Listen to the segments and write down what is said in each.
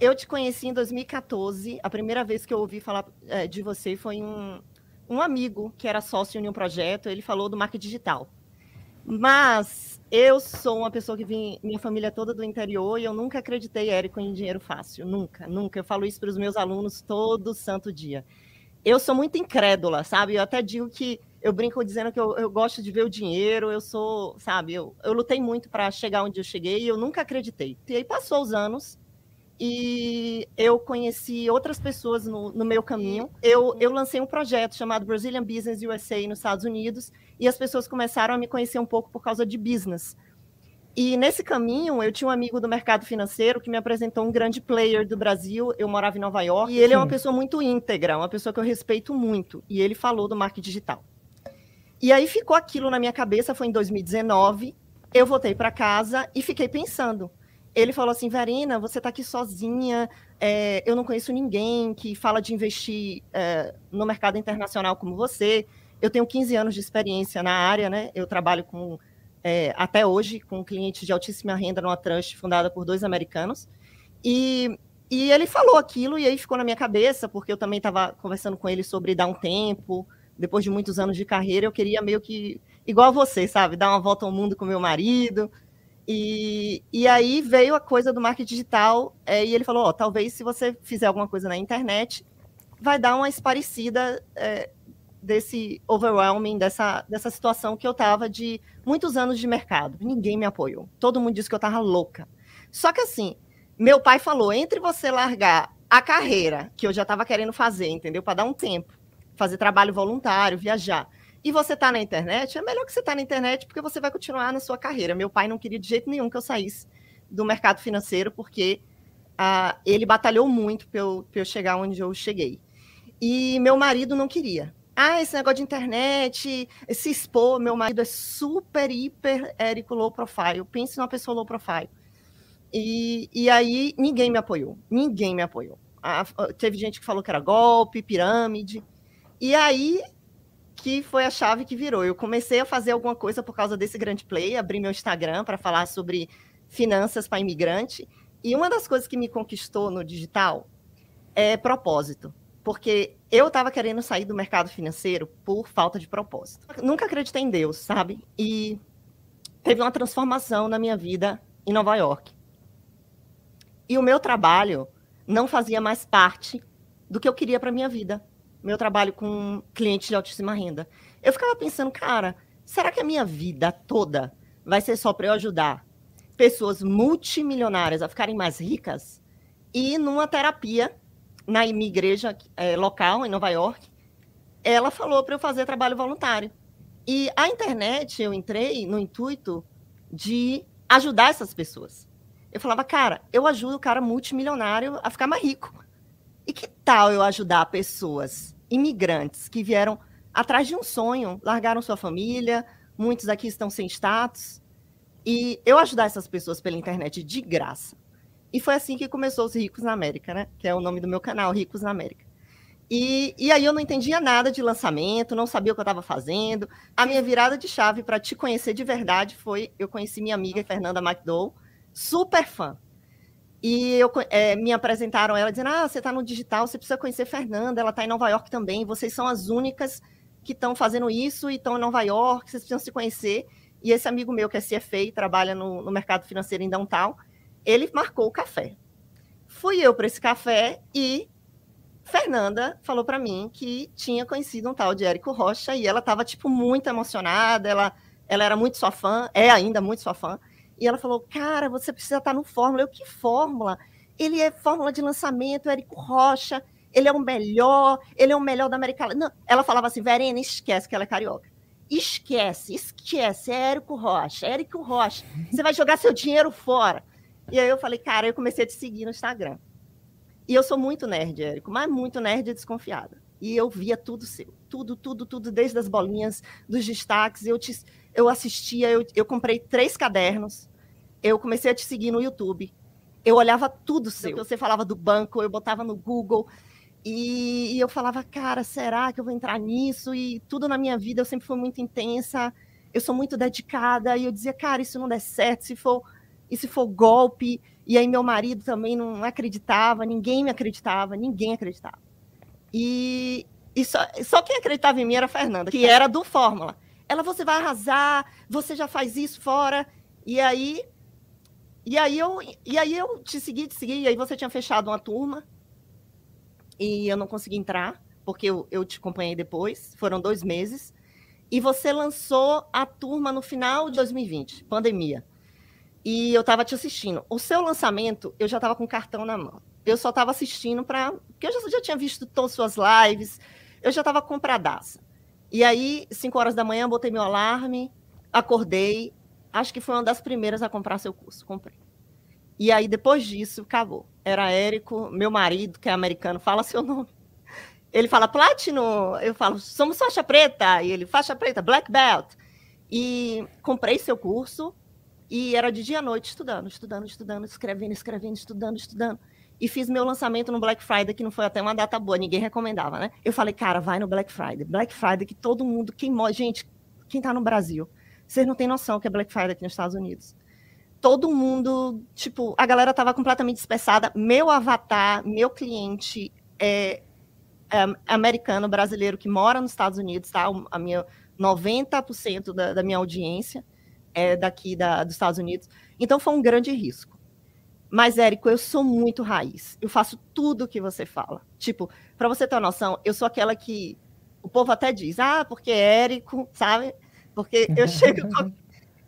Eu te conheci em 2014. A primeira vez que eu ouvi falar é, de você foi um, um amigo que era sócio em um projeto. Ele falou do marketing digital. Mas eu sou uma pessoa que vim, minha família é toda do interior, e eu nunca acreditei, Érico, em dinheiro fácil. Nunca, nunca. Eu falo isso para os meus alunos todo santo dia. Eu sou muito incrédula, sabe? Eu até digo que eu brinco dizendo que eu, eu gosto de ver o dinheiro, eu sou, sabe? Eu, eu lutei muito para chegar onde eu cheguei e eu nunca acreditei. E aí passou os anos, e eu conheci outras pessoas no, no, meu caminho. Eu, eu lancei um projeto chamado Brazilian Business USA nos Estados Unidos e as pessoas começaram a me conhecer um pouco por causa de business. E nesse caminho, eu tinha um amigo do mercado financeiro que me apresentou um grande player do Brasil. Eu morava em Nova York e ele Sim. é uma pessoa muito íntegra, uma pessoa que eu respeito muito. E ele falou do marketing digital. E aí ficou aquilo na minha cabeça, foi em 2019. Eu voltei para casa e fiquei pensando ele falou assim, Verena, você está aqui sozinha, é, eu não conheço ninguém que fala de investir é, no mercado internacional como você. Eu tenho 15 anos de experiência na área, né? Eu trabalho com é, até hoje com clientes de altíssima renda numa trust fundada por dois americanos. E, e ele falou aquilo e aí ficou na minha cabeça, porque eu também estava conversando com ele sobre dar um tempo. Depois de muitos anos de carreira, eu queria meio que, igual você, sabe? Dar uma volta ao mundo com meu marido, e, e aí veio a coisa do marketing digital, é, e ele falou: ó, talvez se você fizer alguma coisa na internet, vai dar uma esparecida é, desse overwhelming, dessa, dessa situação que eu estava de muitos anos de mercado. Ninguém me apoiou. Todo mundo disse que eu estava louca. Só que assim, meu pai falou: entre você largar a carreira que eu já estava querendo fazer, entendeu? Para dar um tempo, fazer trabalho voluntário, viajar e você está na internet, é melhor que você está na internet porque você vai continuar na sua carreira. Meu pai não queria de jeito nenhum que eu saísse do mercado financeiro, porque uh, ele batalhou muito para eu, eu chegar onde eu cheguei. E meu marido não queria. Ah, esse negócio de internet, se expor, meu marido é super, hiper, Érico, low profile. Pense numa pessoa low profile. E, e aí ninguém me apoiou. Ninguém me apoiou. Ah, teve gente que falou que era golpe, pirâmide. E aí que foi a chave que virou. Eu comecei a fazer alguma coisa por causa desse grande play, abri meu Instagram para falar sobre finanças para imigrante. E uma das coisas que me conquistou no digital é propósito. Porque eu estava querendo sair do mercado financeiro por falta de propósito. Nunca acreditei em Deus, sabe? E teve uma transformação na minha vida em Nova York. E o meu trabalho não fazia mais parte do que eu queria para minha vida meu trabalho com clientes de altíssima renda. Eu ficava pensando, cara, será que a minha vida toda vai ser só para eu ajudar pessoas multimilionárias a ficarem mais ricas? E numa terapia na minha igreja é, local, em Nova York, ela falou para eu fazer trabalho voluntário. E a internet, eu entrei no intuito de ajudar essas pessoas. Eu falava, cara, eu ajudo o cara multimilionário a ficar mais rico. E que tal eu ajudar pessoas imigrantes que vieram atrás de um sonho, largaram sua família, muitos aqui estão sem status, e eu ajudar essas pessoas pela internet de graça. E foi assim que começou os Ricos na América, né? Que é o nome do meu canal, Ricos na América. E, e aí eu não entendia nada de lançamento, não sabia o que eu estava fazendo. A minha virada de chave para te conhecer de verdade foi eu conheci minha amiga Fernanda McDowell, super fã. E eu, é, me apresentaram ela dizendo: Ah, você está no digital, você precisa conhecer Fernanda, ela está em Nova York também, vocês são as únicas que estão fazendo isso e estão em Nova York, vocês precisam se conhecer. E esse amigo meu, que é CFA trabalha no, no mercado financeiro em Downtown, ele marcou o café. Fui eu para esse café e Fernanda falou para mim que tinha conhecido um tal de Érico Rocha e ela estava, tipo, muito emocionada, ela, ela era muito sua fã, é ainda muito sua fã. E ela falou: Cara, você precisa estar no Fórmula. Eu, que Fórmula? Ele é Fórmula de lançamento, Érico Rocha, ele é o melhor, ele é o melhor da América Latina. Ela falava assim: Verena, esquece que ela é carioca. Esquece, esquece, é Érico Rocha, é Érico Rocha. Você vai jogar seu dinheiro fora. E aí eu falei: Cara, eu comecei a te seguir no Instagram. E eu sou muito nerd, Érico, mas muito nerd e desconfiada. E eu via tudo seu, tudo, tudo, tudo, desde as bolinhas, dos destaques. Eu te eu assistia, eu, eu comprei três cadernos, eu comecei a te seguir no YouTube. Eu olhava tudo seu. Você falava do banco, eu botava no Google. E, e, eu falava, cara, será que eu vou entrar nisso? E tudo na minha vida eu sempre fui muito intensa, eu sou muito dedicada. E eu dizia, cara, isso não der certo, se for, e se for golpe, E aí meu marido também não acreditava, ninguém me acreditava, ninguém acreditava. E, e só, só quem acreditava em mim era a Fernanda, que era do Fórmula. Ela, você vai arrasar, você já faz isso fora. E aí, e aí eu, e aí eu te segui, te segui, e aí você tinha fechado uma turma e eu não consegui entrar, porque eu, eu te acompanhei depois, foram dois meses. E você lançou a turma no final de 2020, pandemia. E eu estava te assistindo. O seu lançamento, eu já estava com cartão na mão. Eu só estava assistindo para. Porque eu já, já, tinha visto todas as suas lives, eu já estava compradaça. E aí, 5 horas da manhã, botei meu alarme, acordei. Acho que foi uma das primeiras a comprar seu curso. Comprei. E aí, depois disso, acabou. Era Érico, meu marido, que é americano, fala seu nome. Ele fala Platino, eu falo, somos faixa preta. E ele, faixa preta, Black Belt. E comprei seu curso e era de dia à noite estudando, estudando, estudando, escrevendo, escrevendo, estudando, estudando. E fiz meu lançamento no Black Friday, que não foi até uma data boa, ninguém recomendava, né? Eu falei, cara, vai no Black Friday. Black Friday, que todo mundo, quem gente, quem tá no Brasil, vocês não têm noção que é Black Friday aqui nos Estados Unidos todo mundo, tipo, a galera tava completamente dispersada. Meu avatar, meu cliente é, é americano, brasileiro que mora nos Estados Unidos, tá? A minha 90% da, da, minha audiência é daqui da, dos Estados Unidos. Então foi um grande risco. Mas, Érico, eu sou muito raiz. Eu faço tudo o que você fala. Tipo, para você ter uma noção, eu sou aquela que o povo até diz, ah, porque é Érico, sabe? Porque eu chego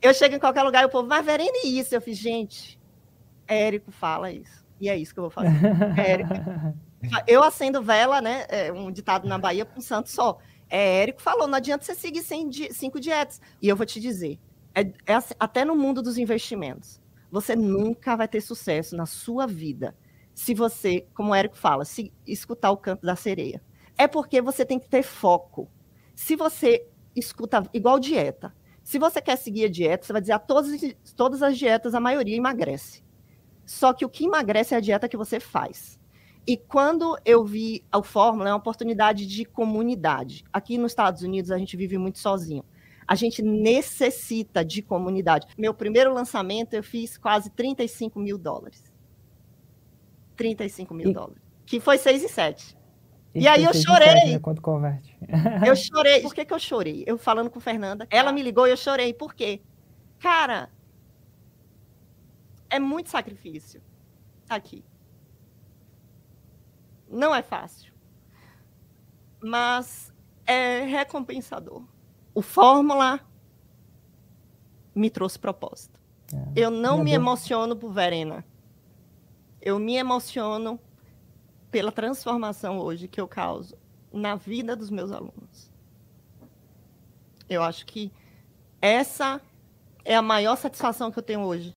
eu chego em qualquer lugar e o povo, mas Verene, isso. Eu fiz, gente, Érico fala isso. E é isso que eu vou fazer. Érico. Eu acendo vela, né? É um ditado na Bahia para um santo só. É, Érico falou, não adianta você seguir cinco dietas. E eu vou te dizer, é, é assim, até no mundo dos investimentos, você nunca vai ter sucesso na sua vida se você, como o Érico fala, se escutar o canto da sereia. É porque você tem que ter foco. Se você escuta igual dieta, se você quer seguir a dieta, você vai dizer a todas, todas as dietas, a maioria emagrece. Só que o que emagrece é a dieta que você faz. E quando eu vi a Fórmula, é uma oportunidade de comunidade. Aqui nos Estados Unidos, a gente vive muito sozinho. A gente necessita de comunidade. Meu primeiro lançamento, eu fiz quase 35 mil dólares. 35 mil e... dólares. Que foi 6 e 7. E, aí eu chorei. Né, quando converte. eu chorei. Por que, que eu chorei? Eu falando com Fernanda, ela me ligou e eu chorei. Por quê? Cara, é muito sacrifício aqui. Não é fácil. Mas é recompensador. O Fórmula me trouxe propósito. É. Eu não me emociono por Verena. Eu me emociono pela transformação hoje que eu causo na vida dos meus alunos. Eu acho que essa é a maior satisfação que eu tenho hoje.